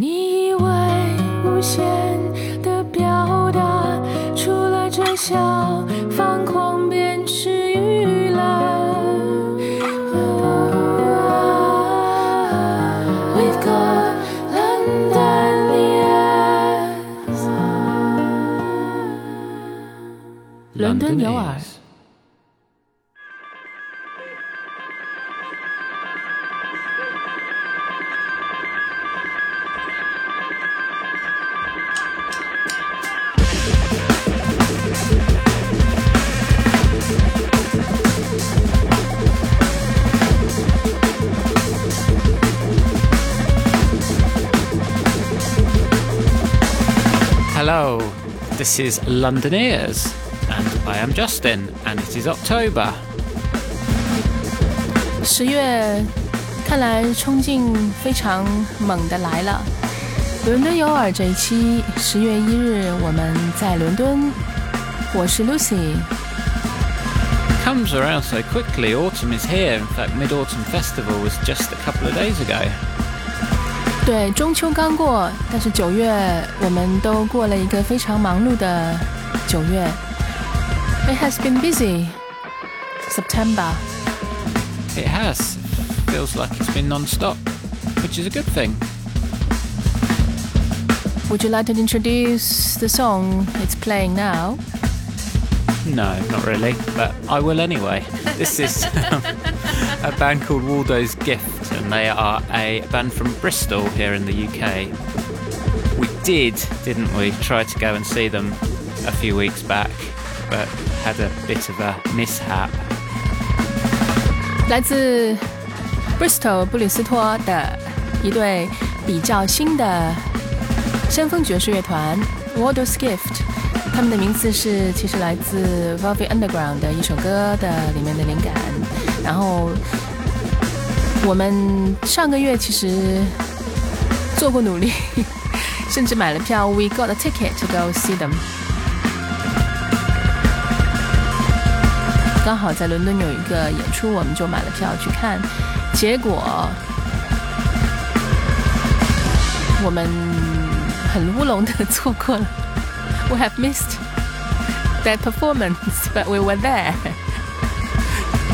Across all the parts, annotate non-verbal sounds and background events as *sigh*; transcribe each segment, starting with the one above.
你以为无限的表达，除了这小方框便是娱乐。We've got London ears，伦敦有耳。this is Londoneers, and I am Justin, and it is October. 十月看来冲劲非常猛的来了。伦敦有耳这一期，十月一日我们在伦敦，我是 Lucy。 Comes around so quickly, autumn is here. In fact, Mid Autumn Festival was just a couple of days ago. 对，中秋刚过，但是九月我们都过了一个非常忙碌的九月。It has been busy. September. It has. Feels like it's been non stop, which is a good thing. Would you like to introduce the song it's playing now? No, not really, but I will anyway. This is *laughs* um, a band called Waldo's Gift, they are a band from Bristol here in the UK. We did, didn't we, try to go and see them a few weeks back, but had a bit of a mishap. 来自 Bristol 布里斯托的一对比较新的先锋爵士乐团 Waldo's Gift，他们的名字是其实来自 Velvet Underground 的一首歌的里面的灵感，然后。我们上个月其实做过努力，甚至买了票，We got *laughs* a ticket to go see them。刚好在伦敦有一个演出，我们就买了票去看。结果我们很乌龙的错过了，We have missed that performance, but we were there.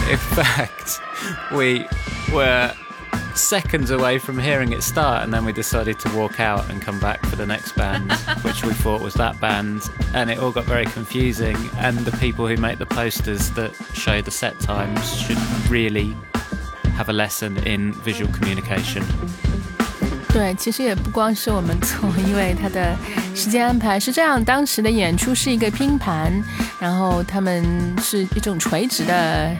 In fact, we were seconds away from hearing it start, and then we decided to walk out and come back for the next band, *laughs* which we thought was that band, and it all got very confusing. And the people who make the posters that show the set times should really have a lesson in visual communication. 对，其实也不光是我们错，因为他的时间安排是这样：当时的演出是一个拼盘，然后他们是一种垂直的，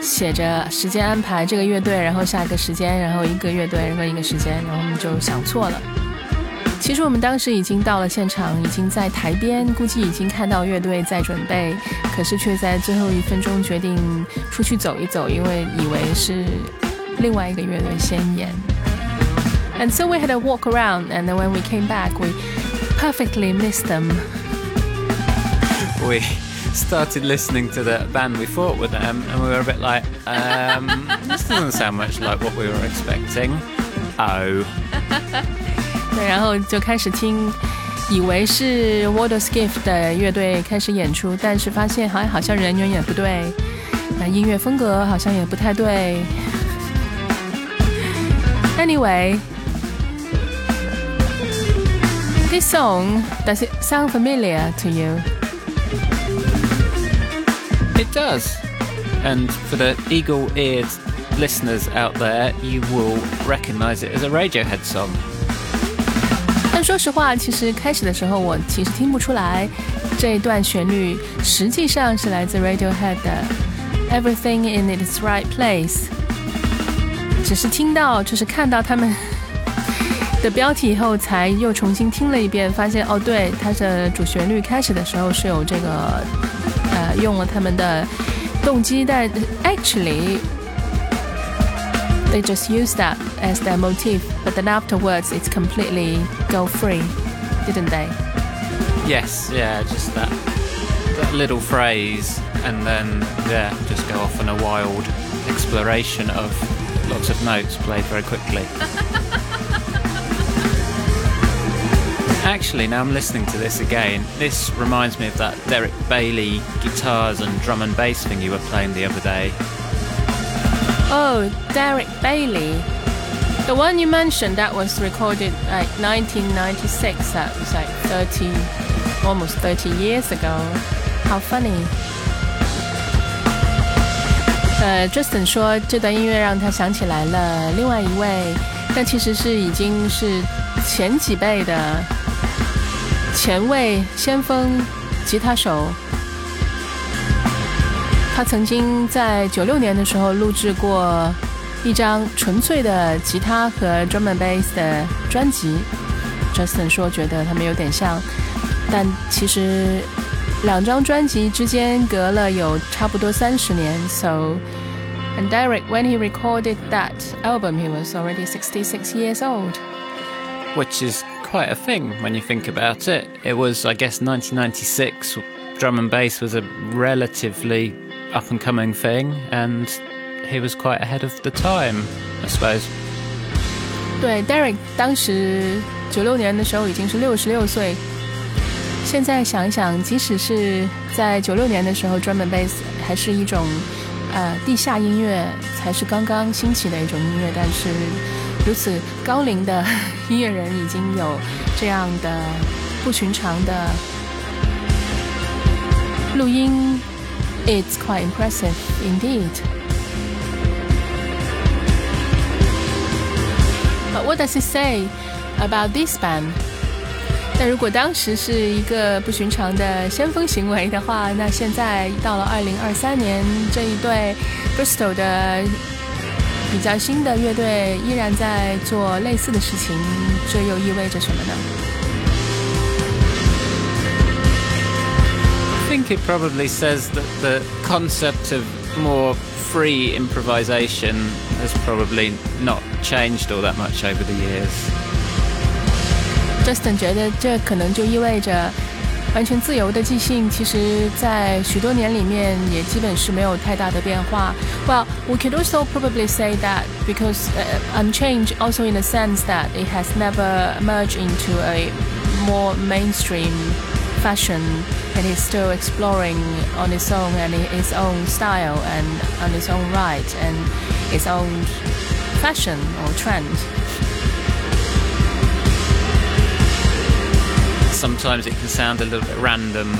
写着时间安排这个乐队，然后下一个时间，然后一个乐队，然后一个时间，然后我们就想错了。其实我们当时已经到了现场，已经在台边，估计已经看到乐队在准备，可是却在最后一分钟决定出去走一走，因为以为是另外一个乐队先演。And so we had a walk around, and then when we came back, we perfectly missed them. We started listening to the band we thought were them, and we were a bit like, um, this doesn't sound much like what we were expecting. Oh. *laughs* 对，然后就开始听，以为是 Water *laughs* Skiff 的乐队开始演出，但是发现好像好像人员也不对，那音乐风格好像也不太对。Anyway, this song does it sound familiar to you? It does. And for the eagle eared listeners out there, you will recognise it as a Radiohead song. 但说实话，其实开始的时候我其实听不出来这一段旋律实际上是来自 Radiohead 的 Everything in Its Right Place，只是听到就是看到他们的标题以后，才又重新听了一遍，发现哦，对，它的主旋律开始的时候是有这个 *laughs* 呃用了他们的动机，但 actually they just use that as their motif, but then afterwards it's completely go free, didn't they? Yes, yeah, just that, that little phrase, and then, yeah, just go off on a wild exploration of lots of notes played very quickly. *laughs* Actually, now I'm listening to this again. This reminds me of that Derek Bailey guitars and drum and bass thing you were playing the other day. Oh, Derek Bailey. The one you mentioned that was recorded like 1996. That was like 30, almost 30 years ago. How funny. 呃，Justin 说这段音乐让他想起来了另外一位，但其实是已经是前几辈的 前卫先锋吉他手。他曾经在九六年的时候录制过一张纯粹的吉他和 drum and bass 的专辑。Justin 说觉得他们有点像，但其实两张专辑之间隔了有差不多三十年。So and Derek, when he recorded that album, he was already 66 years old. Which is quite a thing when you think about it. It was, I guess, 1996. Drum and bass was a relatively up and coming thing, and he was quite ahead of the time, I suppose. 对，Derek 当时九六年的时候已经是六十六岁。现在想一想，即使是在九六年的时候，drum and bass 还是一种呃地下音乐，才是刚刚兴起的一种音乐。但是 如此高龄的音乐人已经有这样的不寻常的录音 it's quite impressive indeed. But what does it say about this band? 那如果当时是一个不寻常的先锋行为的话，那现在到了二零二三年，这一对 Bristol 的比较新的乐队依然在做类似的事情，这又意味着什么呢？I？think it probably says that the concept of more free improvisation has probably not changed all that much over the years. Justin 觉得这可能就意味着完全自由的即兴，其实在许多年里面也基本是没有太大的变化。Well, we could also probably say that because uh, unchanged also in the sense that it has never merged into a more mainstream fashion and he's still exploring on its own and its own style and on its own right and its own fashion or trend. Sometimes it can sound a little bit random,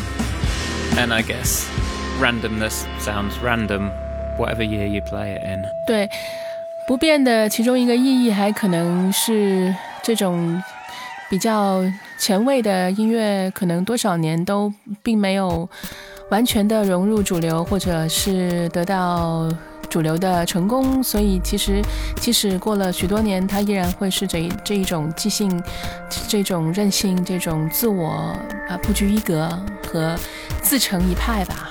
and I guess randomness sounds random, whatever year you play it in. 对，不变的其中一个意义还可能是这种比较前卫的音乐可能多少年都并没有完全的融入主流，或者是得到主流的成功，所以其实即使过了许多年，它依然会是这这一种即兴、这种任性、这种自我啊不拘一格和自成一派吧。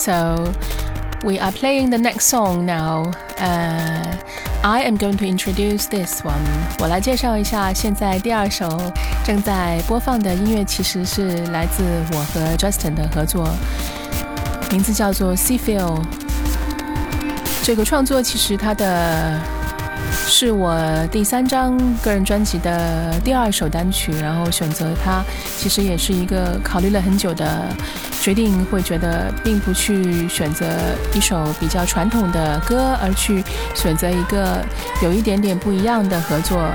So we are playing the next song now. Uh, I am going to introduce this one。我来介绍一下，现在第二首正在播放的音乐其实是来自我和 Justin 的合作，名字叫做《Sea Feel》。这个创作其实它的是我第三张个人专辑的第二首单曲，然后选择它其实也是一个考虑了很久的。决定会觉得并不去选择一首比较传统的歌，而去选择一个有一点点不一样的合作。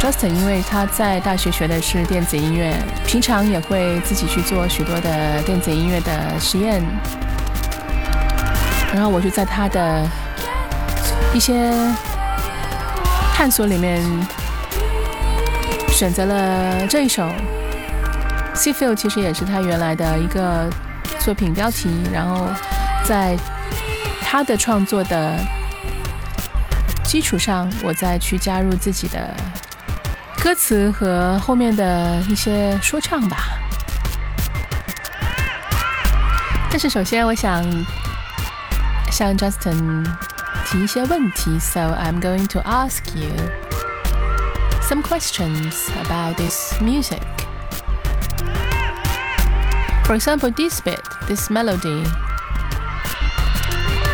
Justin 因为他在大学学的是电子音乐，平常也会自己去做许多的电子音乐的实验，然后我就在他的一些。探索里面选择了这一首《Sea Feel》，其实也是他原来的一个作品标题。然后在他的创作的基础上，我再去加入自己的歌词和后面的一些说唱吧。但是首先，我想向 Justin。提一些问题，so I'm going to ask you some questions about this music. For example, this bit, this melody,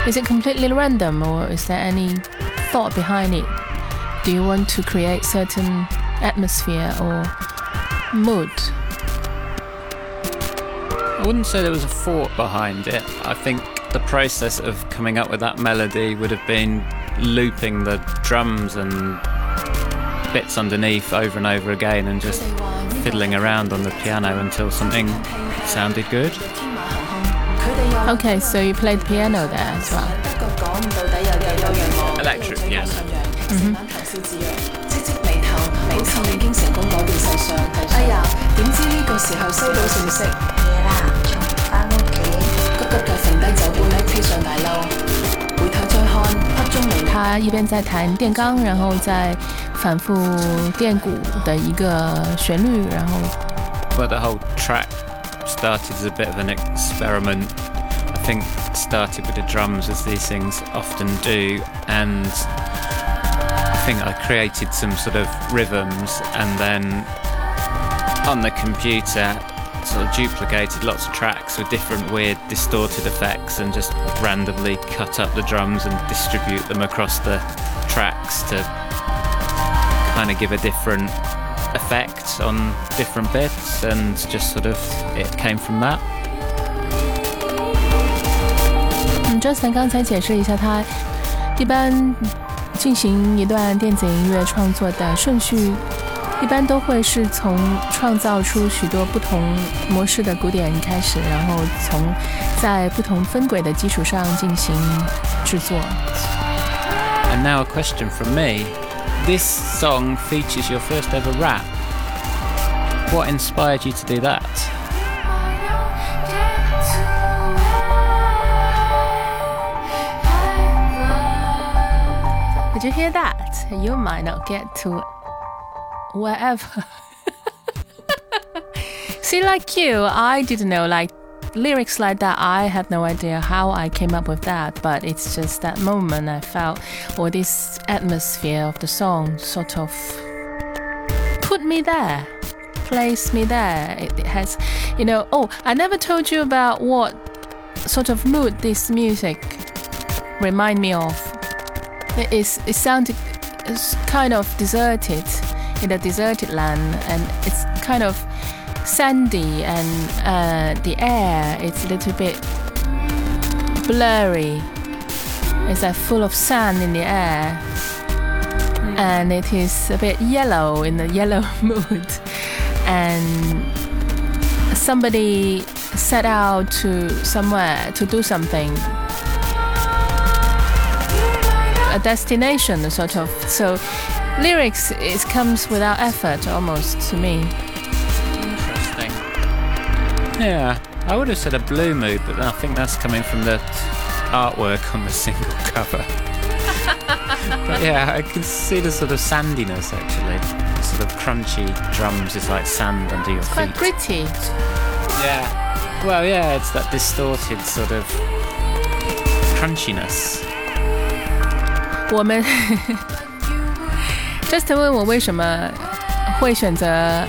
is it completely random or is there any thought behind it? Do you want to create certain atmosphere or mood? I wouldn't say there was a thought behind it. I think the process of coming up with that melody would have been looping the drums and bits underneath over and over again and just fiddling around on the piano until something sounded good. Okay, so you played piano there as well. Electric piano. Mm-hmm. 回头再看，黑中离他一边在弹电钢，然后在反复电鼓的一个旋律，然后 But the whole track started as a bit of an experiment. I think started with the drums as these things often do, and I think I created some sort of rhythms, and then on the computer sort of duplicated lots of tracks with different weird distorted effects and just randomly cut up the drums and distribute them across the tracks to kind of give a different effect on different bits and just sort of it came from that. 嗯，Justin 刚才解释一下，他一般进行一段电子音乐创作的顺序， 一般都会是从创造出许多不同模式的鼓点开始，然后从在不同分轨的基础上进行制作。 And now a question from me. This song features your first ever rap. What inspired you to do that? Did you hear that? You might not get to wherever. See, like you, I didn't know like lyrics like that. I had no idea how I came up with that, but it's just that moment I felt, or this atmosphere of the song sort of put me there, placed me there. It, has, you know. Oh, I never told you about what sort of mood this music remind me of. It is. It sounded kind of deserted in a deserted land, and it's kind of sandy, and uh, the air it's a little bit blurry. It's like full of sand in the air, and it is a bit yellow in the *laughs* yellow mood, and somebody set out to somewhere to do something. A destination sort of. So lyrics it comes without effort almost to me Interesting. Yeah, I would have said a blue mood, but I think that's coming from the artwork on the *laughs* single cover. but yeah, I can see the sort of sandiness actually. The sort of crunchy drums is like sand under your quite feet. gritty Yeah. Well, yeah, it's that distorted sort of crunchiness. 我们 *laughs* Justin 问我为什么会选择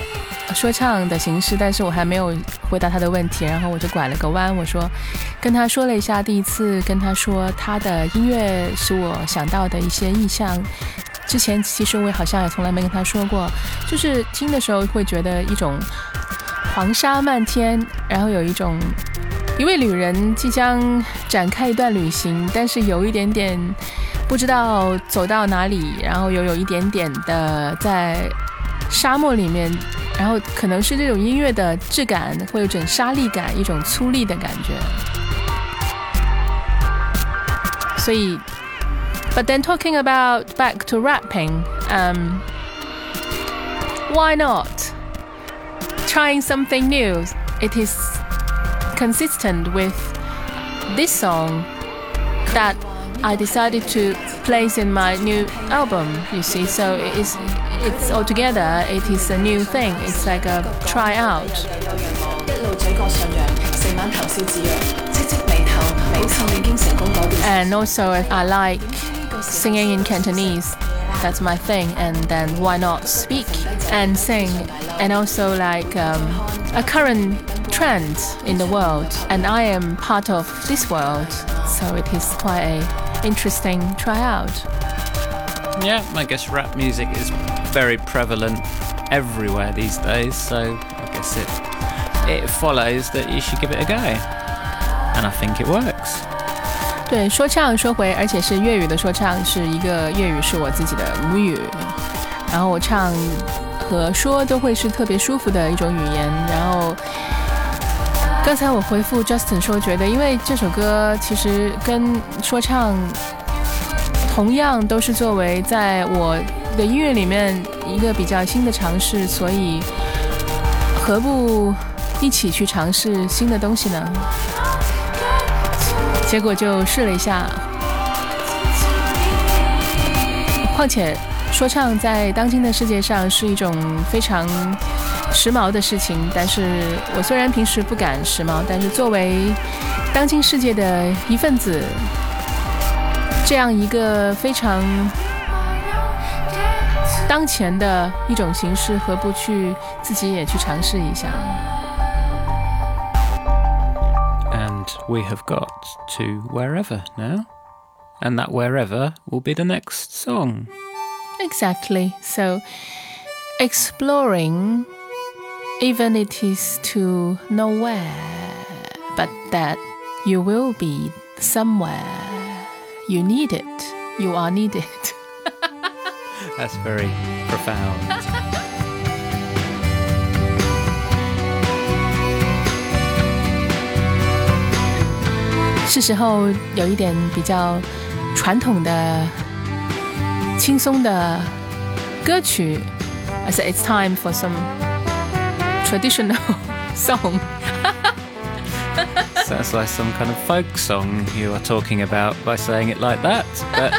说唱的形式，但是我还没有回答他的问题，然后我就拐了个弯，我说跟他说了一下，第一次跟他说他的音乐是我想到的一些意象。之前其实我好像也从来没跟他说过，就是听的时候会觉得一种黄沙漫天，然后有一种一位旅人即将展开一段旅行，但是有一点点不知道走到哪里，然后又有一点点的在沙漠里面，然后可能是这种音乐的质感会有种沙砾感，一种粗粝的感觉。所以，but then talking about back to rapping, um, why not trying something new? It is consistent with this song that I decided to place in my new album. You see, so it is it's altogether it is a new thing. It's like a tryout. And also, I like singing in Cantonese. That's my thing. And then why not speak and sing? And also like um, a current trend in the world. And I am part of this world. So it is quite a interesting tryout. Yeah, I guess rap music is very prevalent everywhere these days, so I guess it it follows that you should give it a go. And I think it works. 对，说唱说回，而且是粤语的说唱，是一个粤语是我自己的母语，然后我唱和说都会是特别舒服的一种语言。然后 刚才我回复 Justin 说，觉得因为这首歌其实跟说唱同样都是作为在我的音乐里面一个比较新的尝试，所以何不一起去尝试新的东西呢？结果就试了一下，况且说唱在当今的世界上是一种非常时髦的事情。但是我虽然平时不敢时髦，但是作为当今世界的一份子，这样一个非常当前的一种形式，何不去自己也去尝试一下？we have got to wherever now. And that wherever will be the next song. Exactly. So, exploring, even it is to nowhere, but that you will be somewhere. You need it. You are needed. *laughs* That's very profound. *laughs* 是时候有一点比较传统的、轻松的歌曲。I said it's time for some traditional *laughs* song. *laughs* Sounds like some kind of folk song you are talking about by saying it like that, but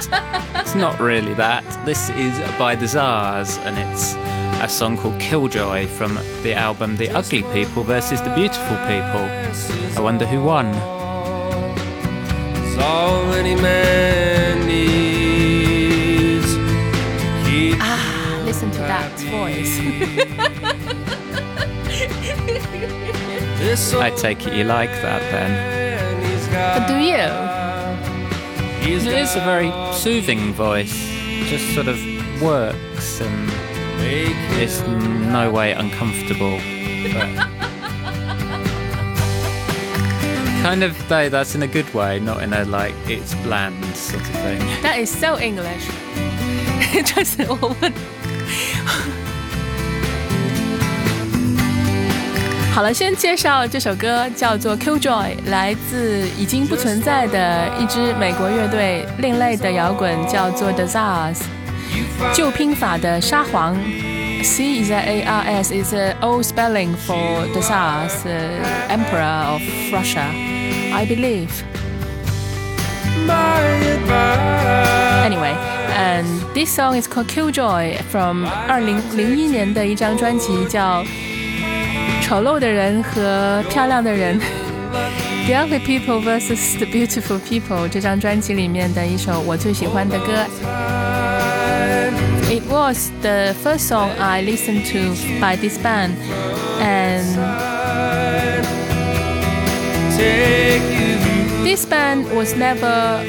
it's not really that. This is by the Czars, and it's a song called Killjoy from the album The Ugly People versus the Beautiful People. I wonder who won all any man needs to keep. Ah, listen to that voice. *laughs* I take it you like that then. But do you? It is a very soothing voice. Just sort of works and it's no way uncomfortable. *laughs* kind of though that's in a good way, not in a like it's bland sort of thing. That is so English. *laughs* It just a all. *laughs* 好了，先介绍这首歌，叫做《Killjoy》，来自已经不存在的一支美国乐队，另类的摇滚叫做 The Czars，旧拼法的沙皇，C is a R S is an old spelling for the Tsars, Emperor of Russia, I believe. Anyway. And this song is called Killjoy from 二零零一年的一张专辑叫。丑陋的人和漂亮的人》，The *laughs* Ugly People vs the Beautiful People 这张专辑里面的一首我最喜欢的歌。It was the first song I listened to by this band, and this band was never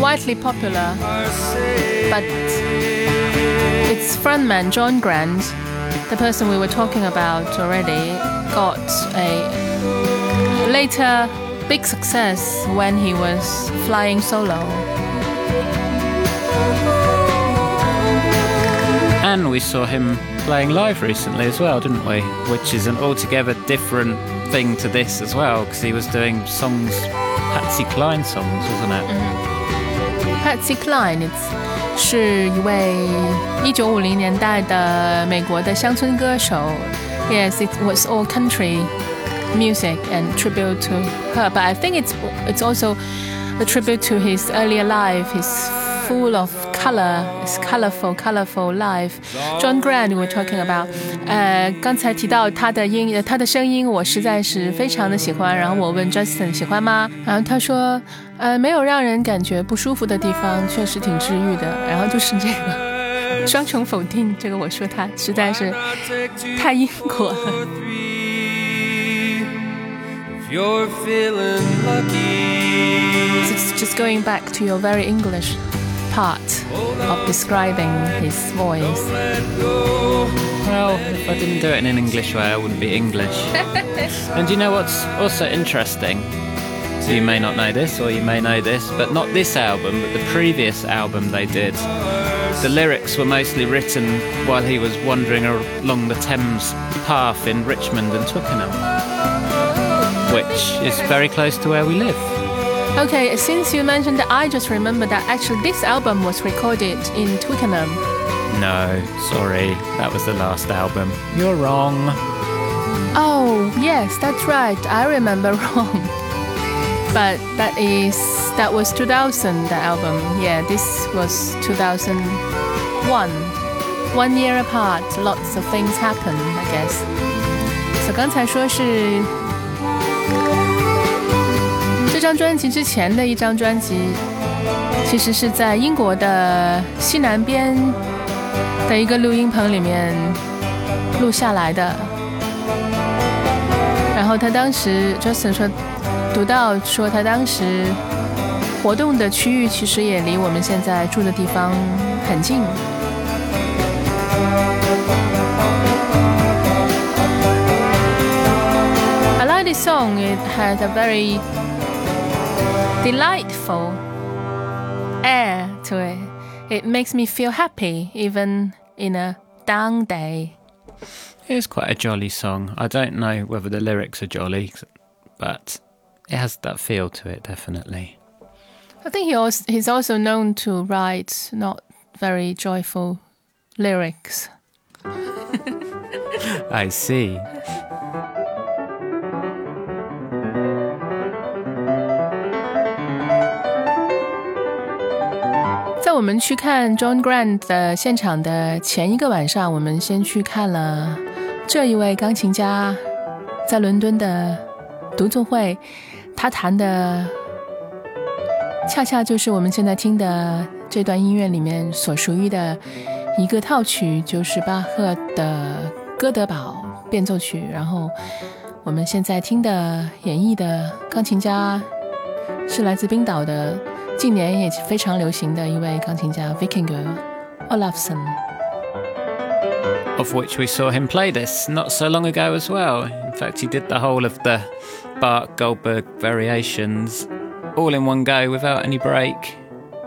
widely popular, but its frontman John Grant, the person we were talking about already, got a later big success when he was flying solo. And we saw him playing live recently as well, didn't we? Which is an altogether different thing to this as well, because he was doing songs, Patsy Cline songs, wasn't it? Mm-hmm. Patsy Cline, it's 是一位一九五零年代的美国的乡村歌手。Yes, it was all country music and tribute to her. But I think it's it's also a tribute to his earlier life, his full of color, it's colorful, colorful life. John Grant we're talking about，呃，刚才提到他的音，他的声音我实在是非常的喜欢。然后我问 Justin 喜欢吗？然后他说，呃，没有让人感觉不舒服的地方，确实挺治愈的。然后就是这个双重否定，这个我说他实在是太因果了。 If you're feeling lucky, It's *laughs* just going back to your very English part of describing his voice. Well, if I didn't do it in an English way, I wouldn't be English. *laughs* and you know what's also interesting? So you may not know this, or you may know this, but not this album, but the previous album they did. The lyrics were mostly written while he was wandering along the Thames path in Richmond and Twickenham, which is very close to where we live. Okay, since you mentioned that, I just remember that actually this album was recorded in Twickenham. No, sorry, that was the last album. You're wrong. Oh, yes, that's right. I remember *laughs* wrong. But that is that was 2000 the album. Yeah, this was 2001. One year apart, lots of things happened, I guess. So 刚才说是这 张专辑之前的一张专辑，其实是在英国的西南边的一个录音棚里面录下来的。然后他当时 Justin 说，读到说他当时活动的区域其实也离我们现在住的地方很近。I like this song. It had a very delightful air to it. It makes me feel happy even in a down day. It is quite a jolly song. I don't know whether the lyrics are jolly, but it has that feel to it, definitely. I think he also, he's also known to write not very joyful lyrics. *laughs* I see. 我们去看 John Grant 的现场的前一个晚上，我们先去看了这一位钢琴家在伦敦的独奏会，他弹的恰恰就是我们现在听的这段音乐里面所属于的一个套曲，就是巴赫的《哥德堡变奏曲》。然后我们现在听的演绎的钢琴家是来自冰岛的。近年也非常流行的一位钢琴家 Víkingur Ólafsson。Of which we saw him play this not so long ago as well. In fact, he did the whole of the Bach Goldberg variations all in one go without any break,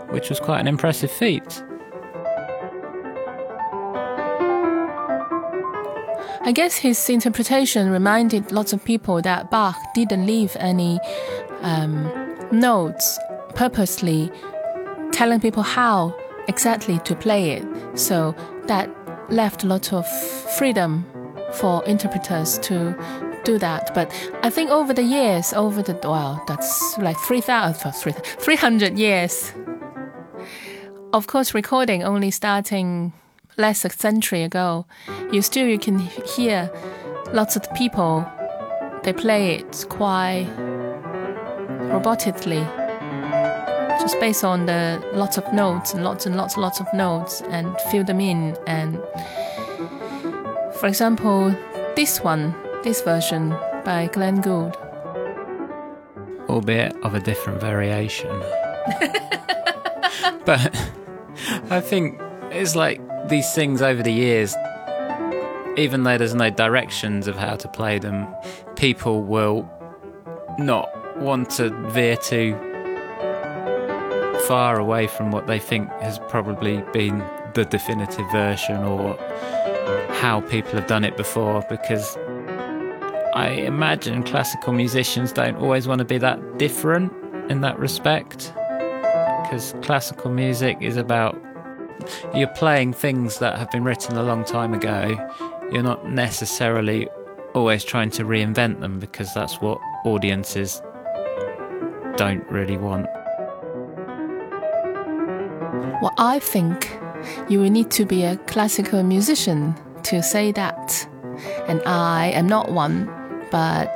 which was quite an impressive feat. I guess his interpretation reminded lots of people that Bach didn't leave any um, notes purposely telling people how exactly to play it. So that left a lot of freedom for interpreters to do that. But I think over the years, over the, well, that's like 3,000, uh, 300 years. Of course, recording only starting less a century ago, you still you can hear lots of people. They play it quite robotically, based on the lots of notes and lots and lots and lots of notes and fill them in. And for example, this one, this version by Glenn Gould. albeit of a different variation. *laughs* but I think it's like these things over the years, even though there's no directions of how to play them, people will not want to veer too far away from what they think has probably been the definitive version or how people have done it before because I imagine classical musicians don't always want to be that different in that respect. Because classical music is about you're playing things that have been written a long time ago. You're not necessarily always trying to reinvent them because that's what audiences don't really want. Well, I think you will need to be a classical musician to say that. And I am not one, but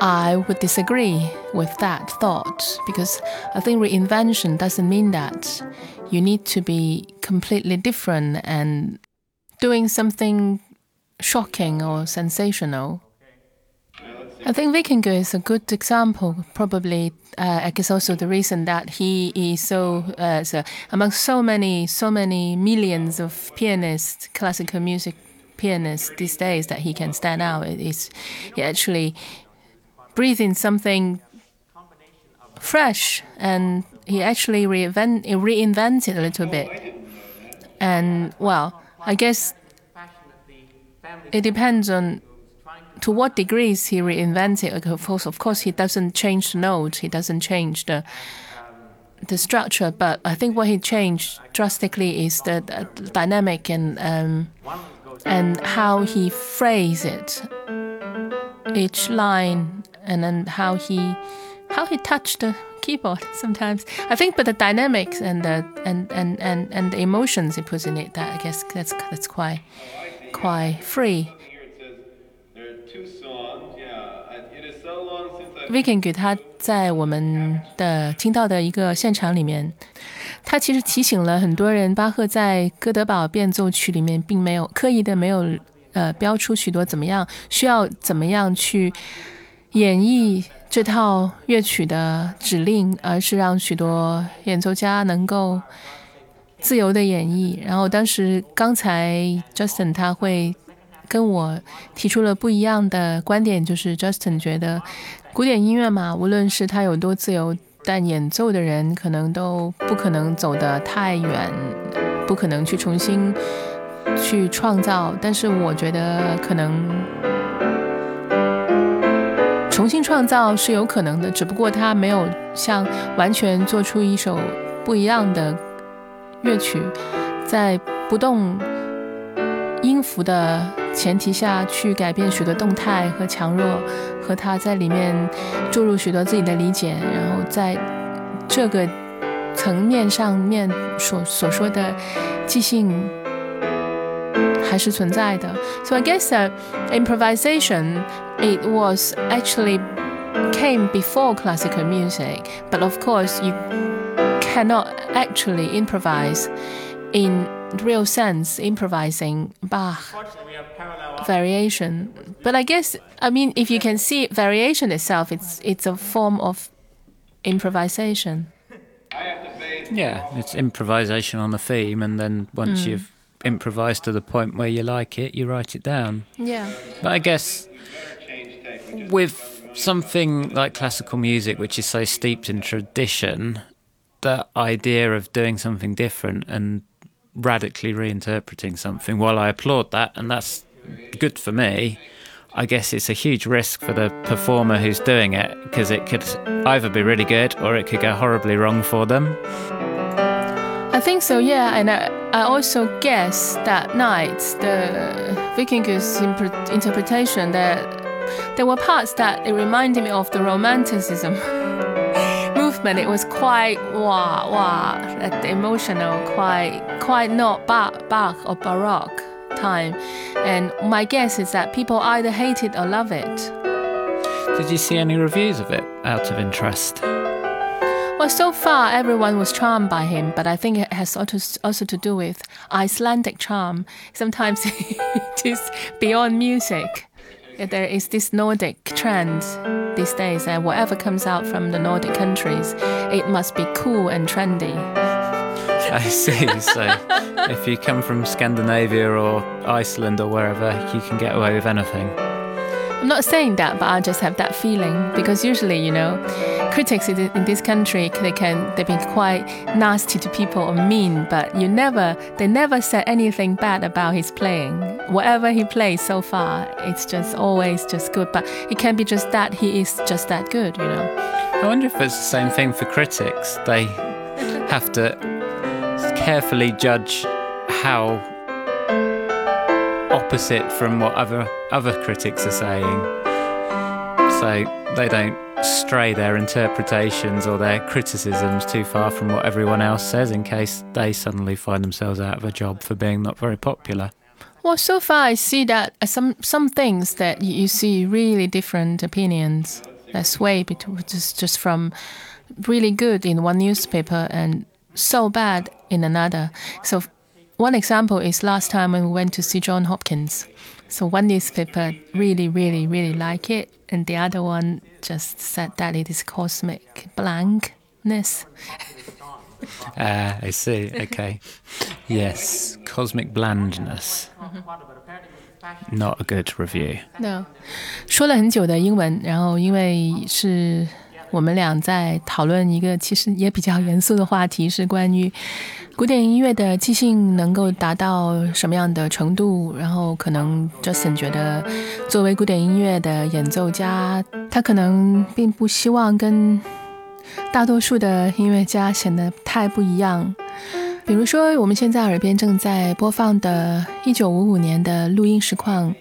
I would disagree with that thought because I think reinvention doesn't mean that you need to be completely different and doing something shocking or sensational. I think Víkingur is a good example. Probably, uh, I guess also the reason that he is so, uh, so among so many, so many millions of pianists, classical music pianists these days, that he can stand out is he actually breathes in something fresh, and he actually reinvent, reinvented a little bit. And well, I guess it depends on to what degrees he reinvented. Of course, of course, he doesn't change the note. He doesn't change the the structure. But I think what he changed drastically is the, the dynamic and um, and how he phrase it, each line, and then how he how he touched the keyboard *laughs* sometimes. I think, but the dynamics and the and and and, and the emotions he puts in it, that I guess that's that's quite quite free. Viking 给他在我们的听到的一个现场里面，他其实提醒了很多人，巴赫在哥德堡变奏曲里面并没有刻意的没有呃标出许多怎么样需要怎么样去演绎这套乐曲的指令，而是让许多演奏家能够自由的演绎。然后当时刚才 Justin 他会跟我提出了不一样的观点，就是 Justin 觉得。古典音乐嘛，无论是它有多自由，但演奏的人可能都不可能走得太远，不可能去重新去创造。但是我觉得可能重新创造是有可能的，只不过他没有像完全做出一首不一样的乐曲，在不动音符的。前提下去改变许多动态和强弱，和他在里面注入许多自己的理解，然后在这个层面上面所所说的即兴还是存在的。So I guess that improvisation it was actually came before classical music, but of course you cannot actually improvise in real sense improvising Bach variation. But I guess I mean if you can see variation itself, it's it's a form of improvisation. Yeah, it's improvisation on a theme, and then once mm. you've improvised to the point where you like it, you write it down. Yeah. But I guess with something like classical music, which is so steeped in tradition, that idea of doing something different and radically reinterpreting something. While I applaud that, and that's good for me, I guess it's a huge risk for the performer who's doing it because it could either be really good or it could go horribly wrong for them. I think so, yeah. And I, I also guess that night, the Viking's interpretation, that there were parts that it reminded me of the Romanticism. *laughs* movement, it was quite wah wah, emotional, quite quite not Bach, Bach or Baroque time. And my guess is that people either hate it or love it. Did you see any reviews of it out of interest? Well, so far everyone was charmed by him, but I think it has also to do with Icelandic charm. Sometimes *laughs* it is beyond music there is this Nordic trend these days, and whatever comes out from the Nordic countries, it must be cool and trendy. *laughs* I see. So, if you come from Scandinavia or Iceland or wherever, you can get away with anything. I'm not saying that, but I just have that feeling because usually, you know, critics in this country they can they be quite nasty to people or mean, but you never they never said anything bad about his playing. Whatever he plays so far, it's just always just good. But it can be just that he is just that good, you know. I wonder if it's the same thing for critics. They have to carefully judge how opposite from what other other critics are saying. So they don't stray their interpretations or their criticisms too far from what everyone else says in case they suddenly find themselves out of a job for being not very popular. Well, so far I see that some some things that you see really different opinions that sway between just just from really good in one newspaper and so bad in another. So one example is last time when we went to see Jon Hopkins. So one newspaper really, really, really like it, and the other one just said that it is cosmic blankness. *laughs* Ah, uh, I see. Okay. Yes, cosmic blandness. Not a good review. No，说了很久的英文，然后因为是我们俩在讨论一个其实也比较严肃的话题，是关于古典音乐的即兴能够达到什么样的程度。然后可能 Justin 觉得，作为古典音乐的演奏家，他可能并不希望跟大多数的音乐家显得太不一样。比如说，我们现在耳边正在播放的1955年的录音实况，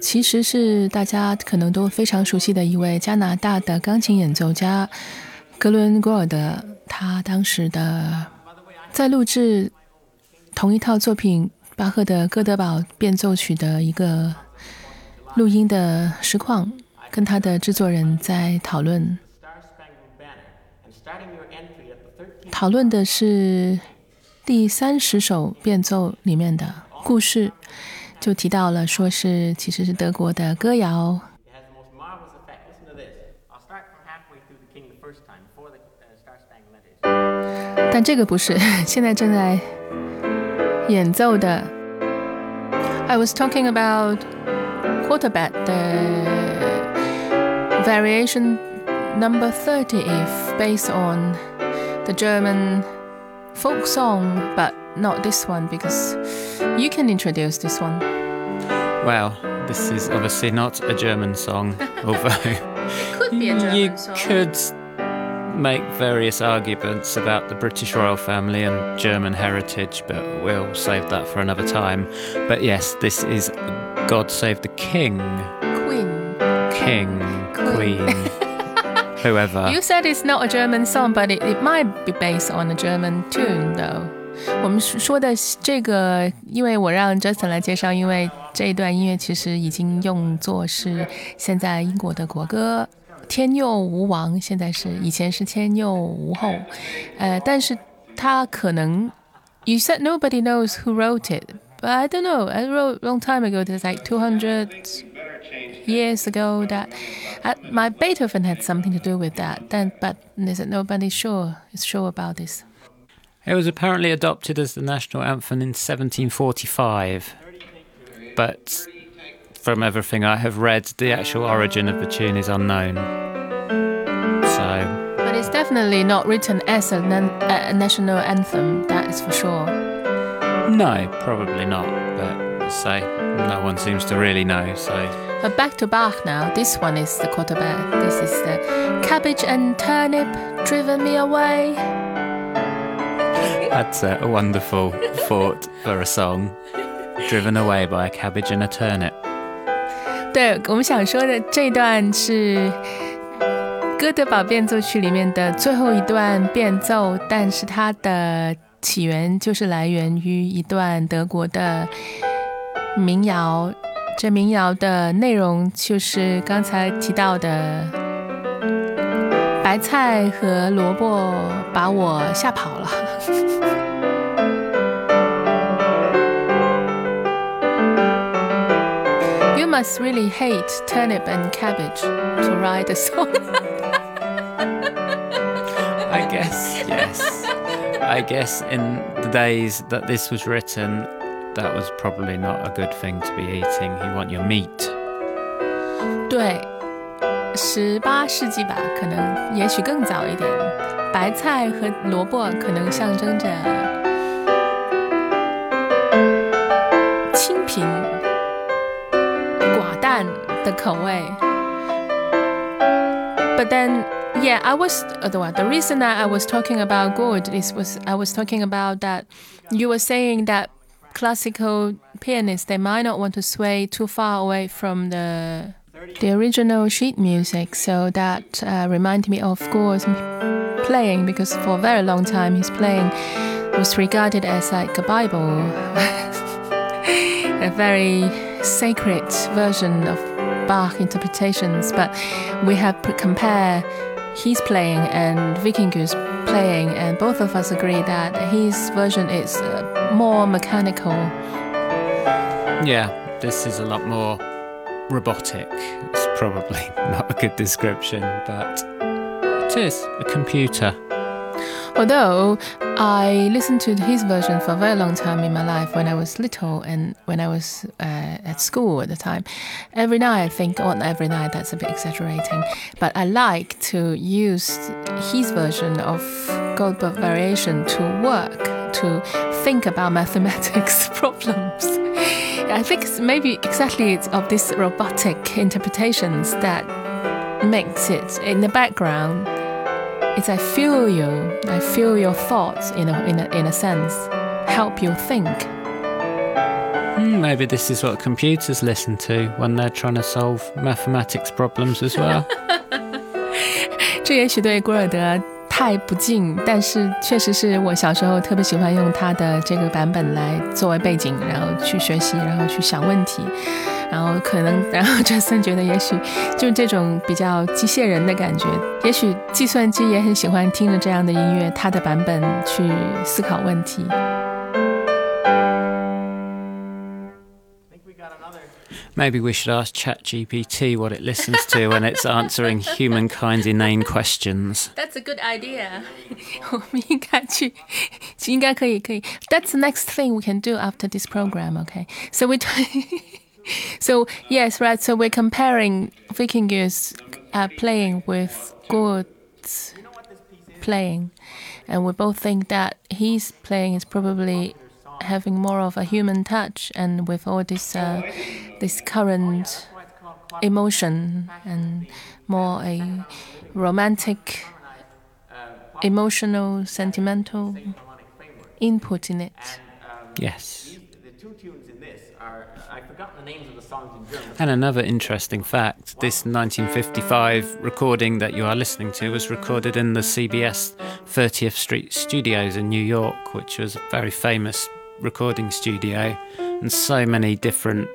其实是大家可能都非常熟悉的一位加拿大的钢琴演奏家格伦·古尔德。他当时的在录制同一套作品巴赫的《哥德堡变奏曲》的一个录音的实况，跟他的制作人在讨论。讨论的是第三十首变奏里面的故事，就提到了说是其实是德国的歌谣。但这个不是现在正在演奏的。I *laughs* was talking about Quodlibet 的 variation number thirty if based on the German folk song, but not this one because you can introduce this one. Well, this is obviously not a German song, *laughs* although it could be a German you song. could make various arguments about the British royal family and German heritage, but we'll save that for another time. But yes, this is God Save the King, Queen. King, Queen, *laughs* whoever. You said it's not a German song, but it, it might be based on a German tune, though. 我们说的这个，因为我让 Justin 来介绍，因为这一段音乐其实已经用作是现在英国的国歌。 天佑吾王，现在是以前是天佑吾后，呃，但是他可能，You said nobody knows who wrote it, but I don't know. I wrote a long time ago. It's like two hundred years ago that uh, my Beethoven had something to do with that. Then, but they said nobody's sure is sure about this. It was apparently adopted as the national anthem in 1745, but from everything I have read, the actual origin of the tune is unknown. So, But it's definitely not written as a, nan- a national anthem. That is for sure. no, probably not, but as I say, no one seems to really know, so. But back to Bach now. This one is the Quodlibet. This is the cabbage and turnip driven me away. That's a wonderful thought for a song. Driven away by a cabbage and a turnip. 对我们想说的这段是《哥德堡变奏曲》里面的最后一段变奏，但是它的起源就是来源于一段德国的民谣。这民谣的内容就是刚才提到的，白菜和萝卜把我吓跑了。must really hate turnip and cabbage to write a song. *laughs* I guess, yes. I guess in the days that this was written, that was probably not a good thing to be eating. You want your meat. 对，十八世纪吧，可能也许更早一点。白菜和萝卜可能象征着 的口味。But then, yeah, I was the the reason that I was talking about Gould is was I was talking about that you were saying that classical pianists they might not want to sway too far away from the the original sheet music. So that uh, reminded me of Gould's playing because for a very long time his playing was regarded as like a Bible, *laughs* a very sacred version of Bach interpretations. But we have put, compare his playing and Víkingur's playing, and both of us agree that his version is uh, more mechanical. Yeah, this is a lot more robotic. It's probably *laughs* not a good description, but it is a computer. Although I listened to his version for a very long time in my life when I was little and when I was uh, at school at the time. Every night I think, well, not every night, that's a bit exaggerating, but I like to use his version of Goldberg variation to work, to think about *laughs* mathematics *laughs* problems. I think maybe exactly it's of these robotic interpretations that makes it in the background it's I feel you. I feel your thoughts in a, in a, in a sense. Help you think. Hmm, maybe this is what computers listen to when they're trying to solve mathematics problems as well. *laughs* 这也许对古尔德 太不敬，但是确实是我小时候特别喜欢用他的这个版本来作为背景，然后去学习，然后去想问题。然后可能，然后杰森觉得，也许就这种比较机械人的感觉，也许计算机也很喜欢听着这样的音乐，它的版本去思考问题。Maybe we should ask ChatGPT what it listens to when it's answering humankind's inane questions. That's a good idea. *laughs* That's the next thing we can do after this program. Okay, so we. *laughs* so yes, right. So we're comparing Víkingur's uh, playing with Gould's playing, and we both think that he's playing is probably having more of a human touch, and with all this uh, this current emotion and more a romantic, emotional, sentimental input in it. Yes. The two tunes in this are, I've forgotten the names of the songs in German. And another interesting fact this 1955 recording that you are listening to was recorded in the CBS 30th Street Studios in New York, which was a very famous recording studio, and so many different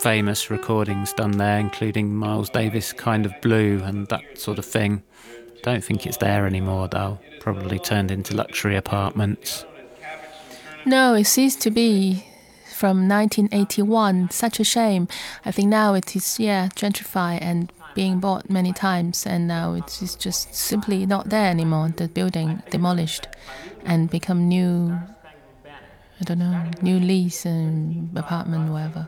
famous recordings done there, including Miles Davis Kind of Blue and that sort of thing. Don't think it's there anymore though, probably turned into luxury apartments. No, it ceased to be from 1981. Such a shame. I think now it is, yeah, gentrified and being bought many times, and now it is just simply not there anymore. The building demolished and become new, I don't know, new lease and apartment, whatever.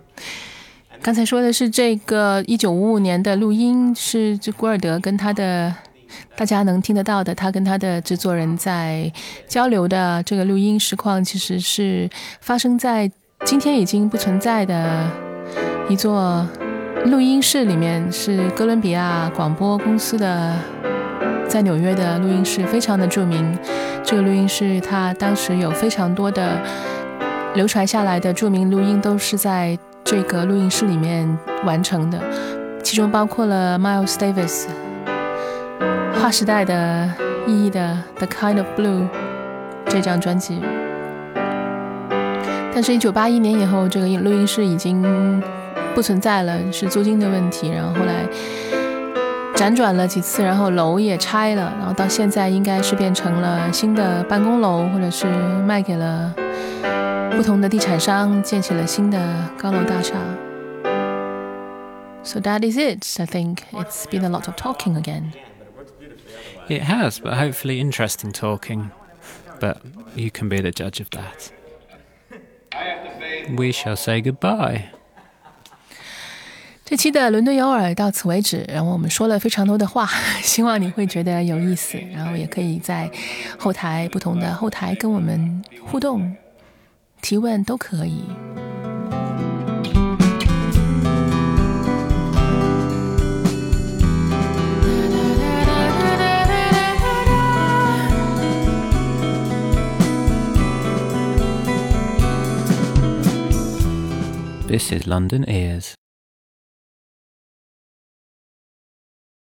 刚才说的是这个一九五五年的录音，是这古尔德跟他的大家能听得到的，他跟他的制作人在交流的这个录音实况，其实是发生在今天已经不存在的一座录音室里面，是哥伦比亚广播公司的在纽约的录音室，非常的著名。这个录音室它当时有非常多的流传下来的著名录音，都是在这个录音室里面完成的，其中包括了 Miles Davis。划时代的意义的《The Kind of Blue》这张专辑，但是，一九八一年以后，这个录音室已经不存在了，是租金的问题。然后后来辗转了几次，然后楼也拆了，然后到现在应该是变成了新的办公楼，或者是卖给了不同的地产商，建起了新的高楼大厦。So that is it. I think it's been a lot of talking again. It has, but hopefully interesting talking. But you can be the judge of that. We shall say goodbye. 这期的伦敦有耳到此为止，然后我们说了非常多的话，希望你会觉得有意思，然后也可以在后台不同的后台跟我们互动、 *laughs* 提问都可以。 This is London Ears.